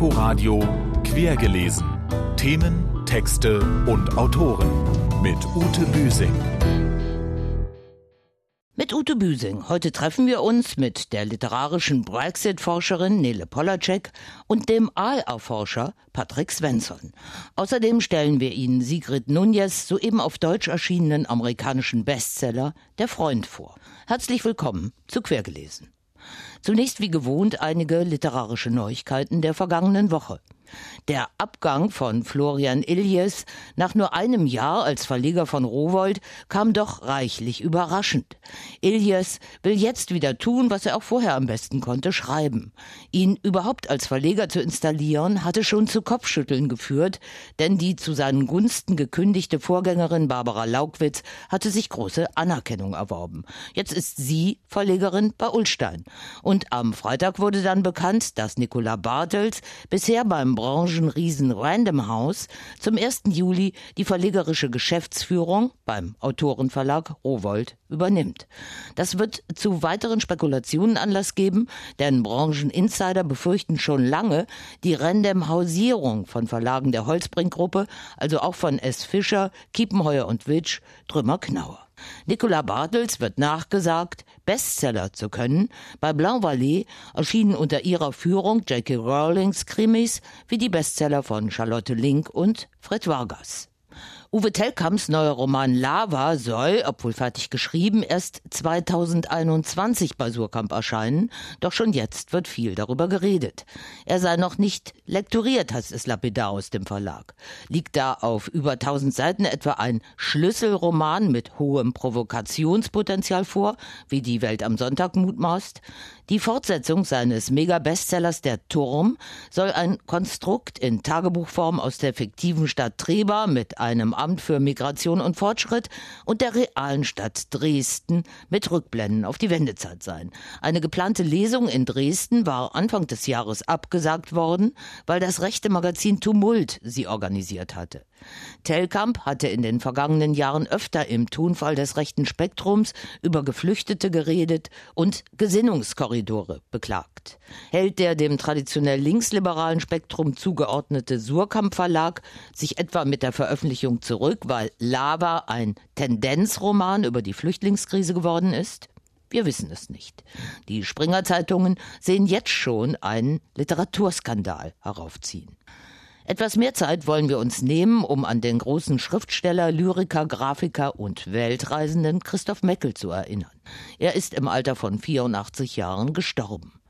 Inforadio Quergelesen. Themen, Texte und Autoren mit Ute Büsing. Mit Ute Büsing. Heute treffen wir uns mit der literarischen Brexit-Forscherin Nele Polacek und dem Aalerforscher Patrick Svensson. Außerdem stellen wir Ihnen Sigrid Nunez soeben auf Deutsch erschienenen amerikanischen Bestseller Der Freund vor. Herzlich willkommen zu Quergelesen. Zunächst wie gewohnt einige literarische Neuigkeiten der vergangenen Woche. Der Abgang von Florian Iljes nach nur einem Jahr als Verleger von Rowold kam doch reichlich überraschend. Iljes will jetzt wieder tun, was er auch vorher am besten konnte, schreiben. Ihn überhaupt als Verleger zu installieren, hatte schon zu Kopfschütteln geführt, denn die zu seinen Gunsten gekündigte Vorgängerin Barbara Laugwitz hatte sich große Anerkennung erworben. Jetzt ist sie Verlegerin bei Ullstein. Und am Freitag wurde dann bekannt, dass Nicola Bartels bisher beim Branchenriesen Random House zum 1. Juli die verlegerische Geschäftsführung beim Autorenverlag Rowold übernimmt. Das wird zu weiteren Spekulationen Anlass geben, denn Brancheninsider befürchten schon lange die Random Hausierung von Verlagen der Holzbrink-Gruppe, also auch von S. Fischer, Kiepenheuer und Witsch, Trümmer Knauer. Nicola Bartels wird nachgesagt, Bestseller zu können. Bei Blanc Vallée erschienen unter ihrer Führung J.K. Rowlings Krimis wie die Bestseller von Charlotte Link und Fred Vargas. Uwe Tellkamps neuer Roman Lava soll, obwohl fertig geschrieben, erst 2021 bei Surkamp erscheinen, doch schon jetzt wird viel darüber geredet. Er sei noch nicht lektoriert, heißt es lapidar aus dem Verlag. Liegt da auf über 1000 Seiten etwa ein Schlüsselroman mit hohem Provokationspotenzial vor, wie die Welt am Sonntag mutmaßt? Die Fortsetzung seines Mega-Bestsellers Der Turm soll ein Konstrukt in Tagebuchform aus der fiktiven Stadt Treba mit einem Amt für Migration und Fortschritt und der realen Stadt Dresden mit Rückblenden auf die Wendezeit sein. Eine geplante Lesung in Dresden war Anfang des Jahres abgesagt worden, weil das rechte Magazin Tumult sie organisiert hatte. Telkamp hatte in den vergangenen Jahren öfter im Tonfall des rechten Spektrums über Geflüchtete geredet und Gesinnungskorridore beklagt. Hält der dem traditionell linksliberalen Spektrum zugeordnete Surkamp Verlag sich etwa mit der Veröffentlichung zurück, weil Lava ein Tendenzroman über die Flüchtlingskrise geworden ist? Wir wissen es nicht. Die Springer Zeitungen sehen jetzt schon einen Literaturskandal heraufziehen. Etwas mehr Zeit wollen wir uns nehmen, um an den großen Schriftsteller, Lyriker, Grafiker und Weltreisenden Christoph Meckel zu erinnern. Er ist im Alter von 84 Jahren gestorben.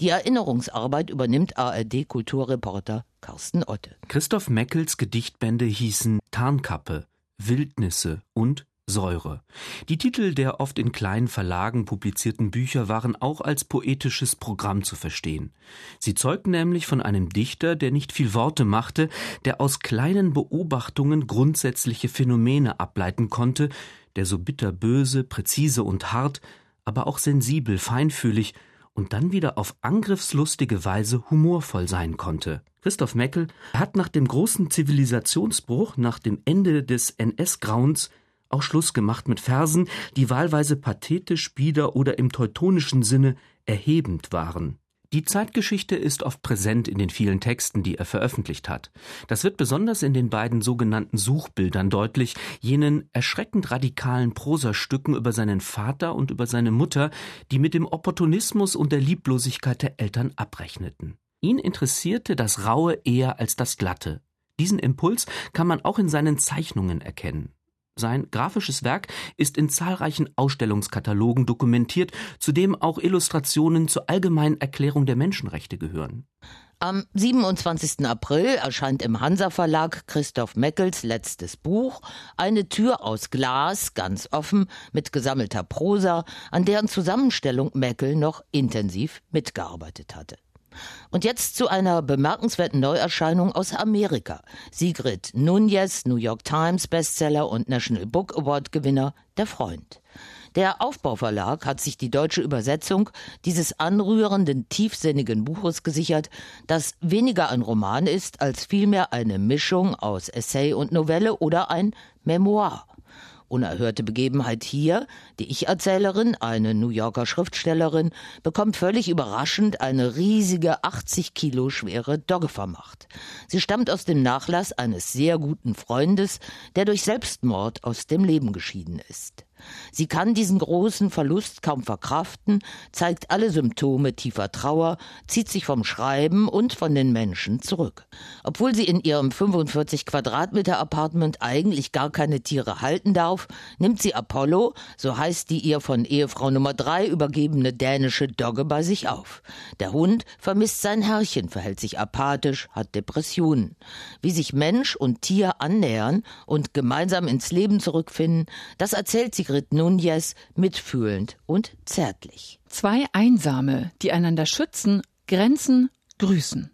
Die Erinnerungsarbeit übernimmt ARD-Kulturreporter Carsten Otte. Christoph Meckels Gedichtbände hießen Tarnkappe, Wildnisse und Säure. Die Titel der oft in kleinen Verlagen publizierten Bücher waren auch als poetisches Programm zu verstehen. Sie zeugten nämlich von einem Dichter, der nicht viel Worte machte, der aus kleinen Beobachtungen grundsätzliche Phänomene ableiten konnte, der so bitterböse, präzise und hart, aber auch sensibel, feinfühlig und dann wieder auf angriffslustige Weise humorvoll sein konnte. Christoph Meckel hat nach dem großen Zivilisationsbruch, nach dem Ende des NS-Grauens auch Schluss gemacht mit Versen, die wahlweise pathetisch, bieder oder im teutonischen Sinne erhebend waren. Die Zeitgeschichte ist oft präsent in den vielen Texten, die er veröffentlicht hat. Das wird besonders in den beiden sogenannten Suchbildern deutlich, jenen erschreckend radikalen Prosastücken über seinen Vater und über seine Mutter, die mit dem Opportunismus und der Lieblosigkeit der Eltern abrechneten. Ihn interessierte das Raue eher als das Glatte. Diesen Impuls kann man auch in seinen Zeichnungen erkennen. Sein grafisches Werk ist in zahlreichen Ausstellungskatalogen dokumentiert, zu dem auch Illustrationen zur allgemeinen Erklärung der Menschenrechte gehören. Am 27. April erscheint im Hansa Verlag Christoph Meckels letztes Buch Eine Tür aus Glas, ganz offen, mit gesammelter Prosa, an deren Zusammenstellung Meckel noch intensiv mitgearbeitet hatte. Und jetzt zu einer bemerkenswerten Neuerscheinung aus Amerika. Sigrid Nunez, New York Times Bestseller und National Book Award Gewinner, Der Freund. Der Aufbauverlag hat sich die deutsche Übersetzung dieses anrührenden, tiefsinnigen Buches gesichert, das weniger ein Roman ist, als vielmehr eine Mischung aus Essay und Novelle oder ein Memoir. Unerhörte Begebenheit hier, die Ich-Erzählerin, eine New Yorker Schriftstellerin, bekommt völlig überraschend eine riesige 80 Kilo schwere Dogge vermacht. Sie stammt aus dem Nachlass eines sehr guten Freundes, der durch Selbstmord aus dem Leben geschieden ist. Sie kann diesen großen Verlust kaum verkraften, zeigt alle Symptome tiefer Trauer, zieht sich vom Schreiben und von den Menschen zurück. Obwohl sie in ihrem 45 Quadratmeter Apartment eigentlich gar keine Tiere halten darf, nimmt sie Apollo, so heißt die ihr von Ehefrau Nummer drei übergebene dänische Dogge bei sich auf. Der Hund vermisst sein Herrchen, verhält sich apathisch, hat Depressionen. Wie sich Mensch und Tier annähern und gemeinsam ins Leben zurückfinden, das erzählt sie Sigrid Nunez mitfühlend und zärtlich. Zwei Einsame, die einander schützen, Grenzen, grüßen.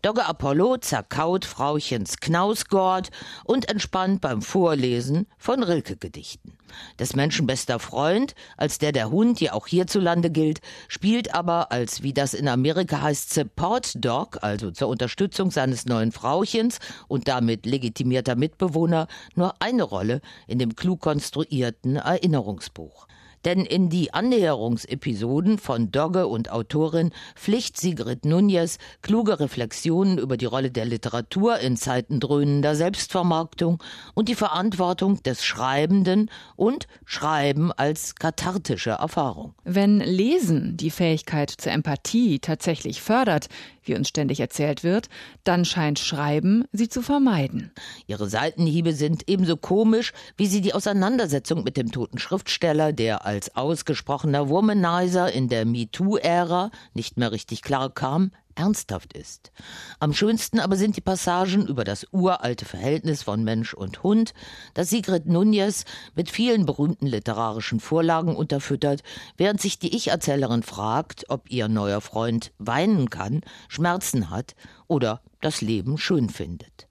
Dogge Apollo zerkaut Frauchens Knausgord und entspannt beim Vorlesen von Rilke-Gedichten. Des Menschen bester Freund, als der der Hund, die auch hierzulande gilt, spielt aber als, wie das in Amerika heißt, Support Dog, also zur Unterstützung seines neuen Frauchens und damit legitimierter Mitbewohner, nur eine Rolle in dem klug konstruierten Erinnerungsbuch. Denn in die Annäherungsepisoden von Dogge und Autorin pflicht Sigrid Nunez kluge Reflexionen über die Rolle der Literatur in Zeiten dröhnender Selbstvermarktung und die Verantwortung des Schreibenden und Schreiben als kathartische Erfahrung. Wenn Lesen die Fähigkeit zur Empathie tatsächlich fördert, wie uns ständig erzählt wird, dann scheint Schreiben sie zu vermeiden. Ihre Seitenhiebe sind ebenso komisch, wie sie die Auseinandersetzung mit dem toten Schriftsteller, der als ausgesprochener Womanizer in der MeToo-Ära nicht mehr richtig klar kam, ernsthaft ist. Am schönsten aber sind die Passagen über das uralte Verhältnis von Mensch und Hund, das Sigrid Nunez mit vielen berühmten literarischen Vorlagen unterfüttert, während sich die Ich-Erzählerin fragt, ob ihr neuer Freund weinen kann, Schmerzen hat oder das Leben schön findet.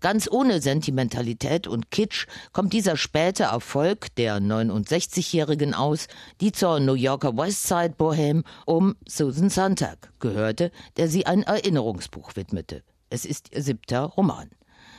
Ganz ohne Sentimentalität und Kitsch kommt dieser späte Erfolg der 69-Jährigen aus, die zur New Yorker Westside Bohème um Susan Sontag gehörte, der sie ein Erinnerungsbuch widmete. Es ist ihr siebter Roman.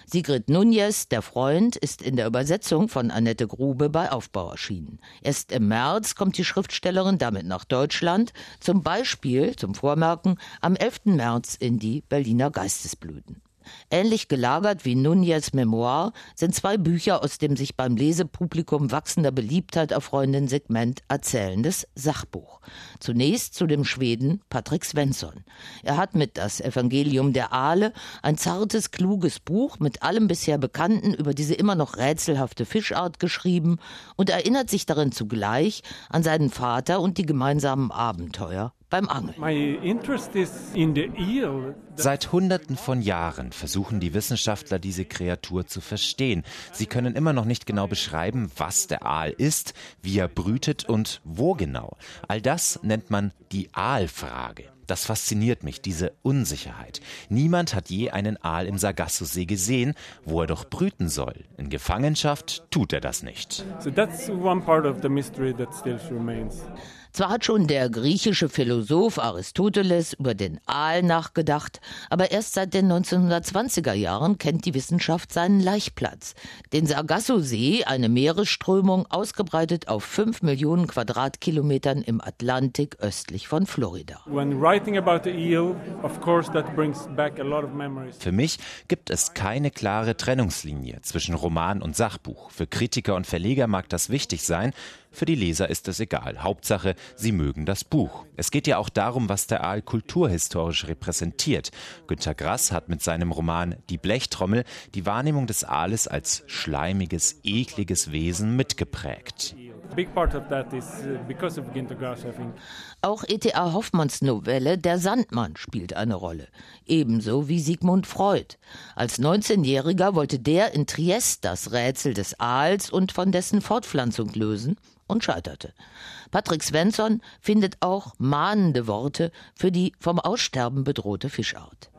Sigrid Nunez, der Freund, ist in der Übersetzung von Annette Grube bei Aufbau erschienen. Erst im März kommt die Schriftstellerin damit nach Deutschland, zum Beispiel, zum Vormerken, am 11. März in die Berliner Geistesblüten. Ähnlich gelagert wie Nunez Memoir sind zwei Bücher aus dem sich beim Lesepublikum wachsender Beliebtheit erfreuenden Segment erzählendes Sachbuch. Zunächst zu dem Schweden Patrick Svensson. Er hat mit Das Evangelium der Aale ein zartes, kluges Buch mit allem bisher Bekannten über diese immer noch rätselhafte Fischart geschrieben und erinnert sich darin zugleich an seinen Vater und die gemeinsamen Abenteuer beim Angeln. Seit Hunderten von Jahren versuchen die Wissenschaftler, diese Kreatur zu verstehen. Sie können immer noch nicht genau beschreiben, was der Aal ist, wie er brütet und wo genau. All das nennt man die Aalfrage. Das fasziniert mich, diese Unsicherheit. Niemand hat je einen Aal im Sargassosee gesehen, wo er doch brüten soll. In Gefangenschaft tut er das nicht. So that's one part of the mystery that still remains. Zwar hat schon der griechische Philosoph Aristoteles über den Aal nachgedacht, aber erst seit den 1920er Jahren kennt die Wissenschaft seinen Laichplatz. Den Sargasso-See, eine Meeresströmung, ausgebreitet auf fünf Millionen Quadratkilometern im Atlantik östlich von Florida. Für mich gibt es keine klare Trennungslinie zwischen Roman und Sachbuch. Für Kritiker und Verleger mag das wichtig sein, für die Leser ist es egal. Hauptsache, sie mögen das Buch. Es geht ja auch darum, was der Aal kulturhistorisch repräsentiert. Günter Grass hat mit seinem Roman Die Blechtrommel die Wahrnehmung des Aales als schleimiges, ekliges Wesen mitgeprägt. Uh, auch E.T.A. Hoffmanns Novelle Der Sandmann spielt eine Rolle, ebenso wie Sigmund Freud. Als 19-Jähriger wollte der in Triest das Rätsel des Aals und von dessen Fortpflanzung lösen und scheiterte. Patrick Svensson findet auch mahnende Worte für die vom Aussterben bedrohte Fischart.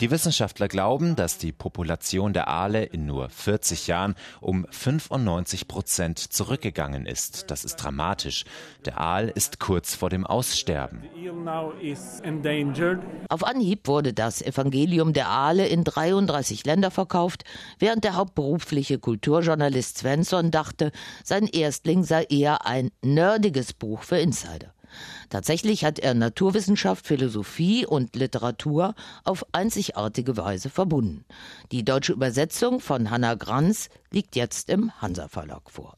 Die Wissenschaftler glauben, dass die Population der Aale in nur 40 Jahren um 95 Prozent zurückgegangen ist. Das ist dramatisch. Der Aal ist kurz vor dem Aussterben. Auf Anhieb wurde das Evangelium der Aale in 33 Länder verkauft, während der hauptberufliche Kulturjournalist Svensson dachte, sein Erstling sei eher ein nerdiges Buch für Insider. Tatsächlich hat er Naturwissenschaft, Philosophie und Literatur auf einzigartige Weise verbunden. Die deutsche Übersetzung von Hanna Granz liegt jetzt im Hansa Verlag vor.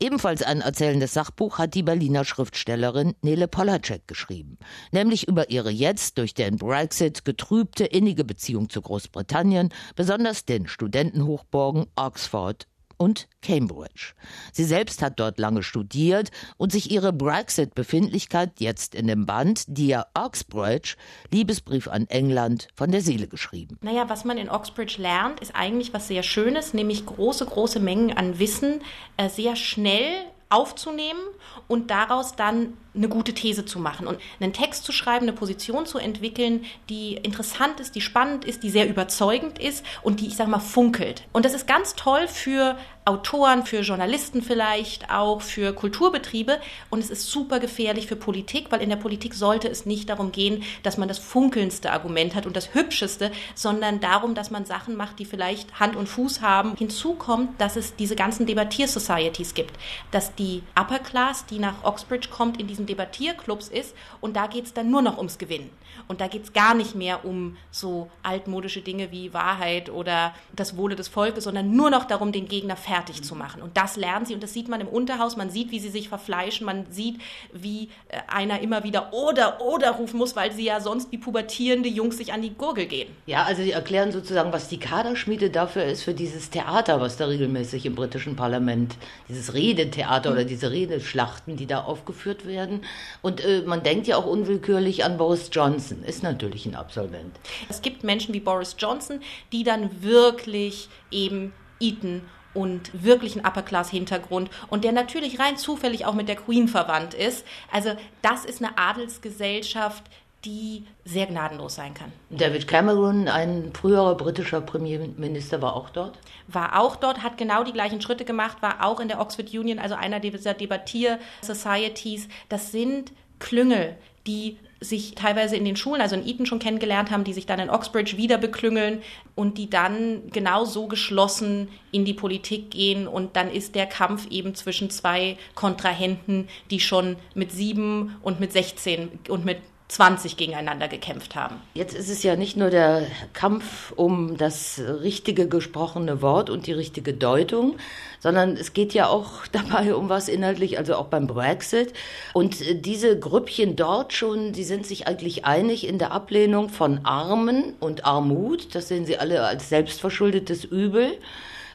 Ebenfalls ein erzählendes Sachbuch hat die Berliner Schriftstellerin Nele Polacek geschrieben, nämlich über ihre jetzt durch den Brexit getrübte innige Beziehung zu Großbritannien, besonders den Studentenhochburgen Oxford und Cambridge. Sie selbst hat dort lange studiert und sich ihre Brexit-Befindlichkeit jetzt in dem Band Dear Oxbridge, Liebesbrief an England, von der Seele geschrieben. Naja, was man in Oxbridge lernt, ist eigentlich was sehr Schönes, nämlich große, große Mengen an Wissen äh, sehr schnell aufzunehmen und daraus dann eine gute These zu machen und einen Text zu schreiben, eine Position zu entwickeln, die interessant ist, die spannend ist, die sehr überzeugend ist und die, ich sag mal, funkelt. Und das ist ganz toll für Autoren, für Journalisten vielleicht, auch für Kulturbetriebe. Und es ist super gefährlich für Politik, weil in der Politik sollte es nicht darum gehen, dass man das funkelndste Argument hat und das hübscheste, sondern darum, dass man Sachen macht, die vielleicht Hand und Fuß haben. Hinzu kommt, dass es diese ganzen Debattier-Societies gibt, dass die Upper Class, die nach Oxbridge kommt, in diesen diesen Debattierclubs ist und da geht es dann nur noch ums Gewinnen. Und da geht es gar nicht mehr um so altmodische Dinge wie Wahrheit oder das Wohle des Volkes, sondern nur noch darum, den Gegner fertig zu machen. Und das lernen sie und das sieht man im Unterhaus. Man sieht, wie sie sich verfleischen. Man sieht, wie äh, einer immer wieder oder oder rufen muss, weil sie ja sonst wie pubertierende Jungs sich an die Gurgel gehen. Ja, also sie erklären sozusagen, was die Kaderschmiede dafür ist, für dieses Theater, was da regelmäßig im britischen Parlament, dieses Redetheater mhm. oder diese Redeschlachten, die da aufgeführt werden werden. Und äh, man denkt ja auch unwillkürlich an Boris Johnson, ist natürlich ein Absolvent. Es gibt Menschen wie Boris Johnson, die dann wirklich eben Eton und wirklich einen Upper-Class-Hintergrund und der natürlich rein zufällig auch mit der Queen verwandt ist. Also das ist eine Adelsgesellschaft, die sehr gnadenlos sein kann. David Cameron, ein früherer britischer Premierminister, war auch dort? War auch dort, hat genau die gleichen Schritte gemacht, war auch in der Oxford Union, also einer dieser Debattier-Societies. Das sind Klüngel, die sich teilweise in den Schulen, also in Eton schon kennengelernt haben, die sich dann in Oxbridge wieder beklüngeln und die dann genau so geschlossen in die Politik gehen. Und dann ist der Kampf eben zwischen zwei Kontrahenten, die schon mit sieben und mit 16 und mit 20 gegeneinander gekämpft haben. Jetzt ist es ja nicht nur der Kampf um das richtige gesprochene Wort und die richtige Deutung, sondern es geht ja auch dabei um was inhaltlich, also auch beim Brexit. Und diese Grüppchen dort schon, die sind sich eigentlich einig in der Ablehnung von Armen und Armut. Das sehen sie alle als selbstverschuldetes Übel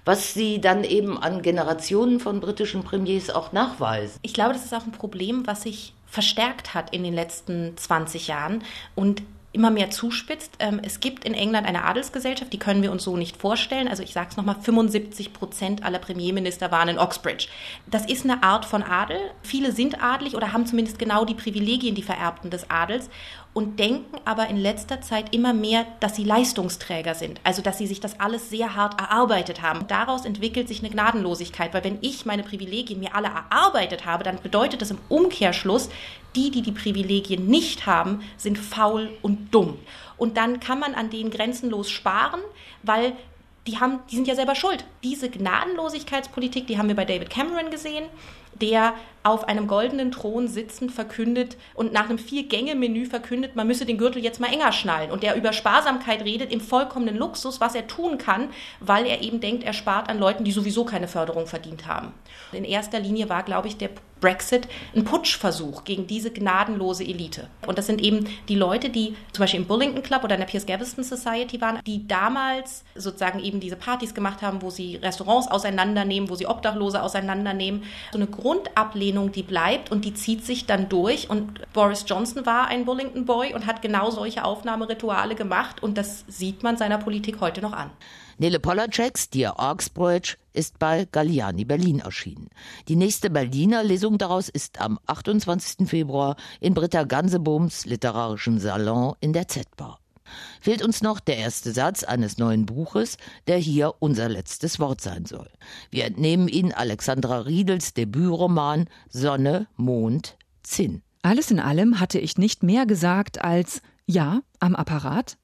was sie dann eben an Generationen von britischen Premiers auch nachweisen. Ich glaube, das ist auch ein Problem, was sich verstärkt hat in den letzten 20 Jahren und immer mehr zuspitzt. Ähm, es gibt in England eine Adelsgesellschaft, die können wir uns so nicht vorstellen. Also ich sage es nochmal, 75 Prozent aller Premierminister waren in Oxbridge. Das ist eine Art von Adel. Viele sind adelig oder haben zumindest genau die Privilegien, die vererbten des Adels und denken aber in letzter Zeit immer mehr, dass sie Leistungsträger sind, also dass sie sich das alles sehr hart erarbeitet haben. Daraus entwickelt sich eine Gnadenlosigkeit, weil wenn ich meine Privilegien mir alle erarbeitet habe, dann bedeutet das im Umkehrschluss, die, die die Privilegien nicht haben, sind faul und dumm. Und dann kann man an denen grenzenlos sparen, weil die, haben, die sind ja selber schuld. Diese Gnadenlosigkeitspolitik, die haben wir bei David Cameron gesehen, der auf einem goldenen Thron sitzend verkündet und nach einem Vier-Gänge-Menü verkündet, man müsse den Gürtel jetzt mal enger schnallen. Und der über Sparsamkeit redet im vollkommenen Luxus, was er tun kann, weil er eben denkt, er spart an Leuten, die sowieso keine Förderung verdient haben. In erster Linie war, glaube ich, der Brexit ein Putschversuch gegen diese gnadenlose Elite. Und das sind eben die Leute, die zum Beispiel im Bullington Club oder in der Piers Gaveston Society waren, die damals sozusagen eben diese Partys gemacht haben, wo sie Restaurants auseinandernehmen, wo sie Obdachlose auseinandernehmen. So eine Grundablehnung, die bleibt und die zieht sich dann durch. Und Boris Johnson war ein Bullington Boy und hat genau solche Aufnahmerituale gemacht und das sieht man seiner Politik heute noch an. Nele Polaceks Dear Orksbroich ist bei Galliani Berlin erschienen. Die nächste Berliner Lesung daraus ist am 28. Februar in Britta Gansebohms literarischen Salon in der Z-Bar. Fehlt uns noch der erste Satz eines neuen Buches, der hier unser letztes Wort sein soll. Wir entnehmen ihn Alexandra Riedels Debütroman Sonne, Mond, Zinn. Alles in allem hatte ich nicht mehr gesagt als ja, am Apparat.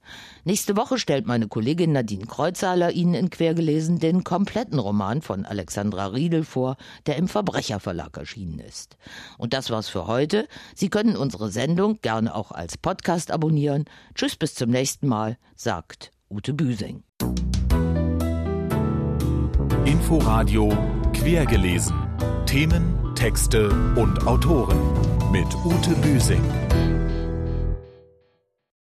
Nächste Woche stellt meine Kollegin Nadine Kreuzhaler Ihnen in Quergelesen den kompletten Roman von Alexandra Riedel vor, der im Verbrecherverlag erschienen ist. Und das war's für heute. Sie können unsere Sendung gerne auch als Podcast abonnieren. Tschüss, bis zum nächsten Mal, sagt Ute Büsing. Inforadio Quergelesen. Themen, Texte und Autoren mit Ute Büsing.